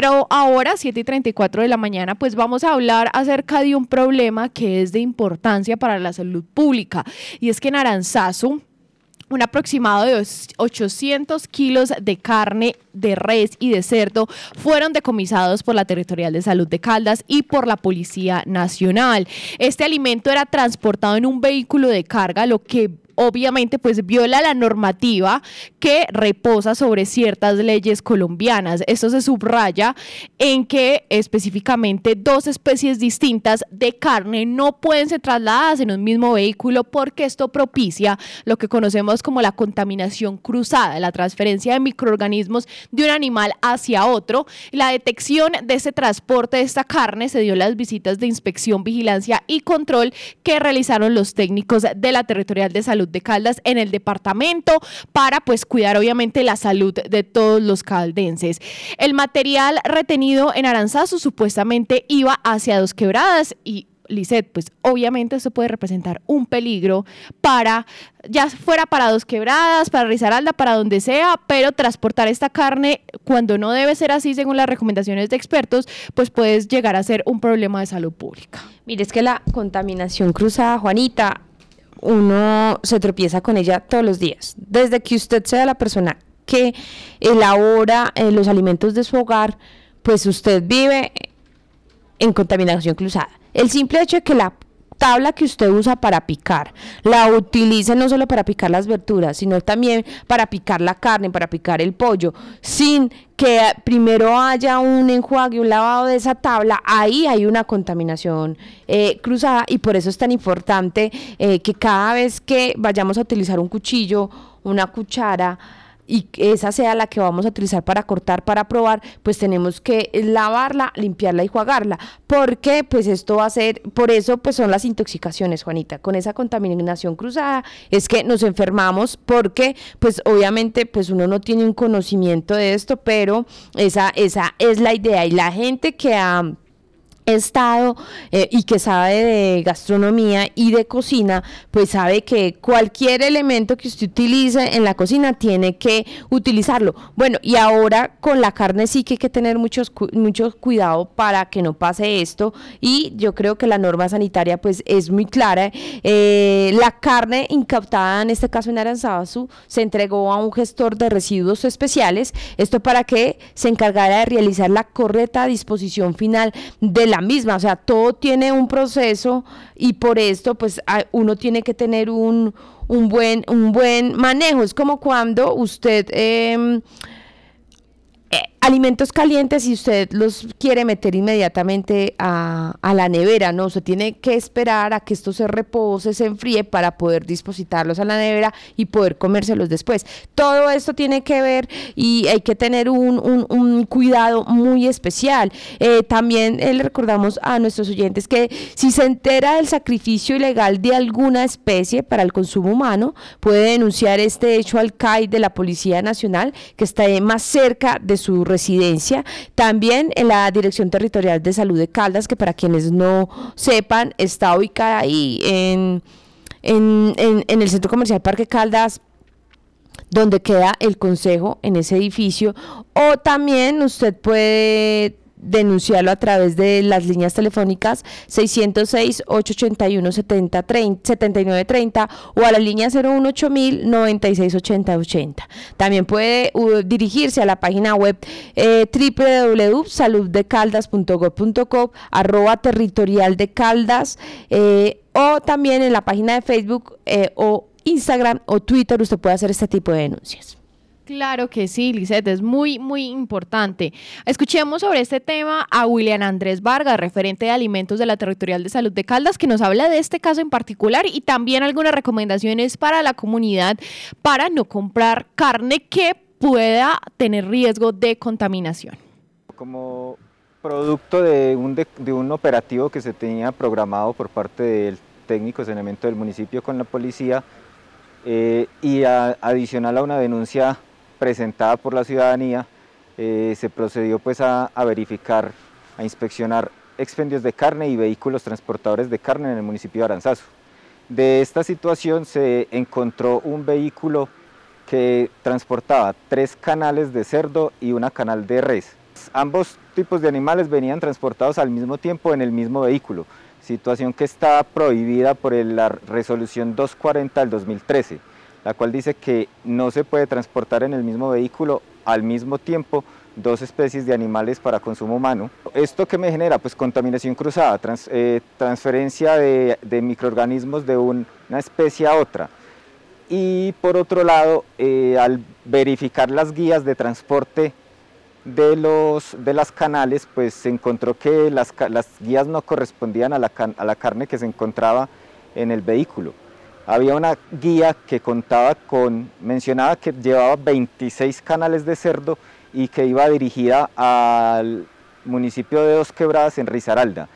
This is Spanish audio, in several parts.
Pero ahora, 7 y 34 de la mañana, pues vamos a hablar acerca de un problema que es de importancia para la salud pública. Y es que en Aranzazu, un aproximado de 800 kilos de carne de res y de cerdo fueron decomisados por la Territorial de Salud de Caldas y por la Policía Nacional. Este alimento era transportado en un vehículo de carga, lo que obviamente pues viola la normativa que reposa sobre ciertas leyes colombianas. Esto se subraya en que específicamente dos especies distintas de carne no pueden ser trasladadas en un mismo vehículo porque esto propicia lo que conocemos como la contaminación cruzada, la transferencia de microorganismos de un animal hacia otro. La detección de ese transporte de esta carne se dio en las visitas de inspección, vigilancia y control que realizaron los técnicos de la Territorial de Salud de Caldas en el departamento para pues cuidar obviamente la salud de todos los caldenses. El material retenido en Aranzazu supuestamente iba hacia dos quebradas y Lisset, pues obviamente eso puede representar un peligro para, ya fuera para dos quebradas, para Risaralda, para donde sea, pero transportar esta carne cuando no debe ser así según las recomendaciones de expertos, pues puede llegar a ser un problema de salud pública. Mire, es que la contaminación cruzada, Juanita, uno se tropieza con ella todos los días. Desde que usted sea la persona que elabora eh, los alimentos de su hogar, pues usted vive en contaminación cruzada. El simple hecho de que la tabla que usted usa para picar, la utilice no solo para picar las verduras, sino también para picar la carne, para picar el pollo, sin que primero haya un enjuague, un lavado de esa tabla, ahí hay una contaminación eh, cruzada y por eso es tan importante eh, que cada vez que vayamos a utilizar un cuchillo, una cuchara, y esa sea la que vamos a utilizar para cortar, para probar, pues tenemos que lavarla, limpiarla y jugarla. Porque pues esto va a ser, por eso pues son las intoxicaciones, Juanita, con esa contaminación cruzada, es que nos enfermamos. Porque pues obviamente pues uno no tiene un conocimiento de esto, pero esa, esa es la idea. Y la gente que ha estado eh, y que sabe de gastronomía y de cocina, pues sabe que cualquier elemento que usted utilice en la cocina tiene que utilizarlo. Bueno, y ahora con la carne sí que hay que tener muchos, mucho cuidado para que no pase esto y yo creo que la norma sanitaria pues es muy clara. Eh, la carne incautada, en este caso en Aranzazu, se entregó a un gestor de residuos especiales, esto para que se encargara de realizar la correcta disposición final de la misma, o sea, todo tiene un proceso y por esto pues uno tiene que tener un, un, buen, un buen manejo. Es como cuando usted... Eh, alimentos calientes y usted los quiere meter inmediatamente a, la nevera, ¿no? se tiene que esperar a que esto se repose, se enfríe para poder dispositarlos a la nevera y poder comérselos después. Todo esto tiene que ver y hay que tener un, un, cuidado muy especial. Eh, también eh, le recordamos a nuestros oyentes que si se entera del sacrificio ilegal de alguna especie para el consumo humano, puede denunciar este hecho al CAI de la Policía Nacional que está más cerca de su residencia, también en la Dirección Territorial de Salud de Caldas, que para quienes no sepan, está ubicada ahí en, en, en, el Centro Comercial Parque Caldas, donde queda el consejo en ese edificio, o también usted puede denunciarlo a través de las líneas telefónicas 606-881-7930 o a la línea 018-9680-80. También puede dirigirse a la página web eh, www.saluddecaldas.gov.co arroba territorial de Caldas eh, o también en la página de Facebook eh, o Instagram o Twitter usted puede hacer este tipo de denuncias. Claro que sí, Lisette, es muy, muy importante. Escuchemos sobre este tema a William Andrés Vargas, referente de alimentos de la Territorial de Salud de Caldas, que nos habla de este caso en particular y también algunas recomendaciones para la comunidad para no comprar carne que pueda tener riesgo de contaminación. Como producto de un, de, un operativo que se tenía programado por parte del técnico de saneamiento del municipio con la policía, eh, y adicional a una denuncia presentada por la ciudadanía, eh, se procedió pues a, verificar, a inspeccionar expendios de carne y vehículos transportadores de carne en el municipio de Aranzazu. De esta situación se encontró un vehículo que transportaba tres canales de cerdo y una canal de res. Ambos tipos de animales venían transportados al mismo tiempo en el mismo vehículo, situación que está prohibida por la resolución 240 del 2013, la cual dice que no se puede transportar en el mismo vehículo al mismo tiempo dos especies de animales para consumo humano. ¿Esto qué me genera? Pues contaminación cruzada, eh, transferencia de, microorganismos de una especie a otra. Y por otro lado, eh, al verificar las guías de transporte de, los, de las canales, pues se encontró que las, guías no correspondían a la, a la carne que se encontraba en el vehículo. Había una guía que contaba con, mencionaba que llevaba 26 canales de cerdo y que iba dirigida al municipio de Dos Quebradas en Risaralda.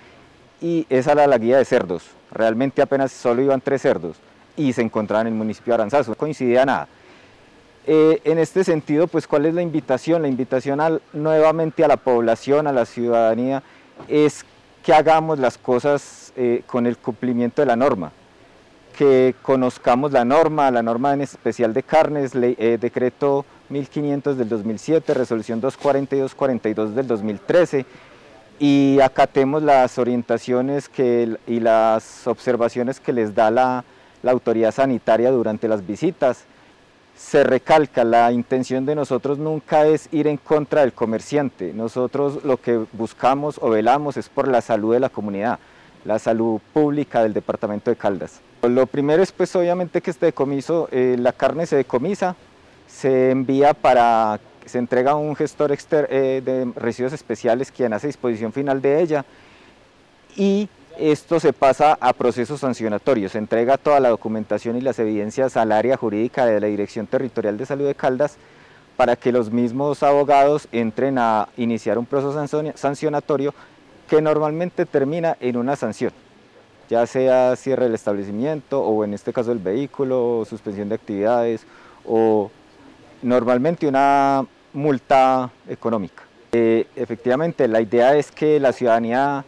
Y esa era la guía de cerdos. Realmente apenas solo iban tres cerdos y se encontraban en el municipio de Aranzazo. No coincidía nada. Eh, en este sentido, pues, ¿cuál es la invitación? La invitación nuevamente a la población, a la ciudadanía, es que hagamos las cosas eh, con el cumplimiento de la norma, que conozcamos la norma, la norma en especial de carnes, eh, decreto 1500 del 2007, resolución 240 y 242 del 2013 y acatemos las orientaciones y las observaciones que les da la, la autoridad sanitaria durante las visitas. Se recalca, la intención de nosotros nunca es ir en contra del comerciante, nosotros lo que buscamos o velamos es por la salud de la comunidad, la salud pública del departamento de Caldas. Lo primero es pues obviamente que este decomiso, eh, la carne se decomisa, se envía para, se entrega a un gestor eh, de residuos especiales quien hace disposición final de ella y esto se pasa a procesos sancionatorios, se entrega toda la documentación y las evidencias al área jurídica de la Dirección Territorial de Salud de Caldas para que los mismos abogados entren a iniciar un proceso sancionatorio que normalmente termina en una sanción, ya sea cierre del establecimiento o en este caso el vehículo, suspensión de actividades o normalmente una multa económica. Eh, efectivamente, la idea es que la ciudadanía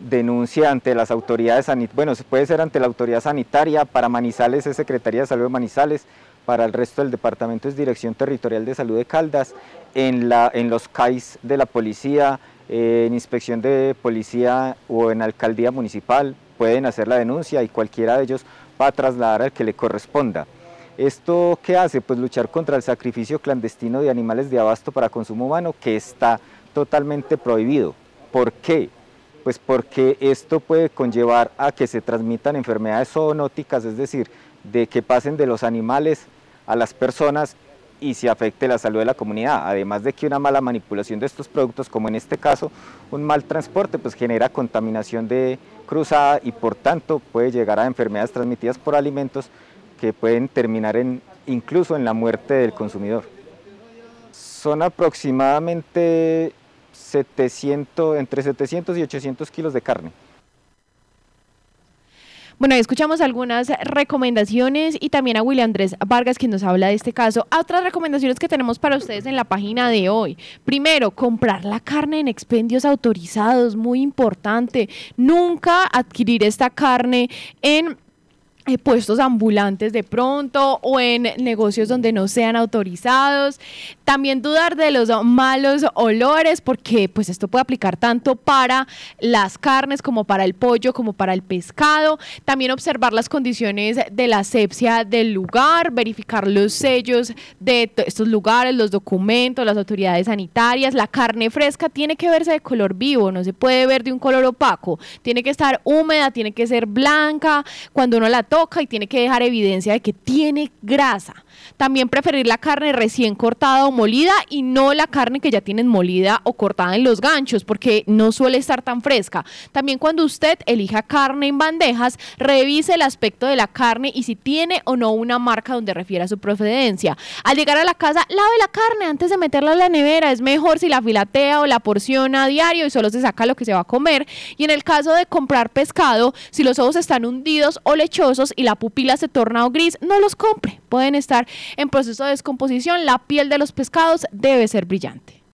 denuncie ante las autoridades sanitarias, bueno, puede ser ante la autoridad sanitaria, para Manizales es Secretaría de Salud de Manizales, para el resto del departamento es Dirección Territorial de Salud de Caldas, en, la, en los CAIS de la policía, eh, en inspección de policía o en alcaldía municipal, pueden hacer la denuncia y cualquiera de ellos va a trasladar al que le corresponda. ¿Esto qué hace? Pues luchar contra el sacrificio clandestino de animales de abasto para consumo humano que está totalmente prohibido. ¿Por qué? Pues porque esto puede conllevar a que se transmitan enfermedades zoonóticas, es decir, de que pasen de los animales a las personas y se afecte la salud de la comunidad. Además de que una mala manipulación de estos productos, como en este caso un mal transporte, pues genera contaminación de cruzada y por tanto puede llegar a enfermedades transmitidas por alimentos que pueden terminar en, incluso en la muerte del consumidor. Son aproximadamente 700, entre 700 y 800 kilos de carne. Bueno, escuchamos algunas recomendaciones y también a William Andrés Vargas que nos habla de este caso. Otras recomendaciones que tenemos para ustedes en la página de hoy. Primero, comprar la carne en expendios autorizados, muy importante. Nunca adquirir esta carne en eh, puestos ambulantes de pronto o en negocios donde no sean autorizados. También dudar de los malos olores porque pues esto puede aplicar tanto para las carnes como para el pollo como para el pescado. También observar las condiciones de la asepsia del lugar, verificar los sellos de estos lugares, los documentos, las autoridades sanitarias. La carne fresca tiene que verse de color vivo, no se puede ver de un color opaco. Tiene que estar húmeda, tiene que ser blanca. Cuando uno la toca y tiene que dejar evidencia de que tiene grasa. También preferir la carne recién cortada o molida y no la carne que ya tienen molida o cortada en los ganchos porque no suele estar tan fresca. También cuando usted elija carne en bandejas, revise el aspecto de la carne y si tiene o no una marca donde refiera su procedencia. Al llegar a la casa, lave la carne antes de meterla a la nevera. Es mejor si la filatea o la porciona a diario y solo se saca lo que se va a comer. Y en el caso de comprar pescado, si los ojos están hundidos o lechosos, y la pupila se torna gris, no los compre. Pueden estar en proceso de descomposición. La piel de los pescados debe ser brillante.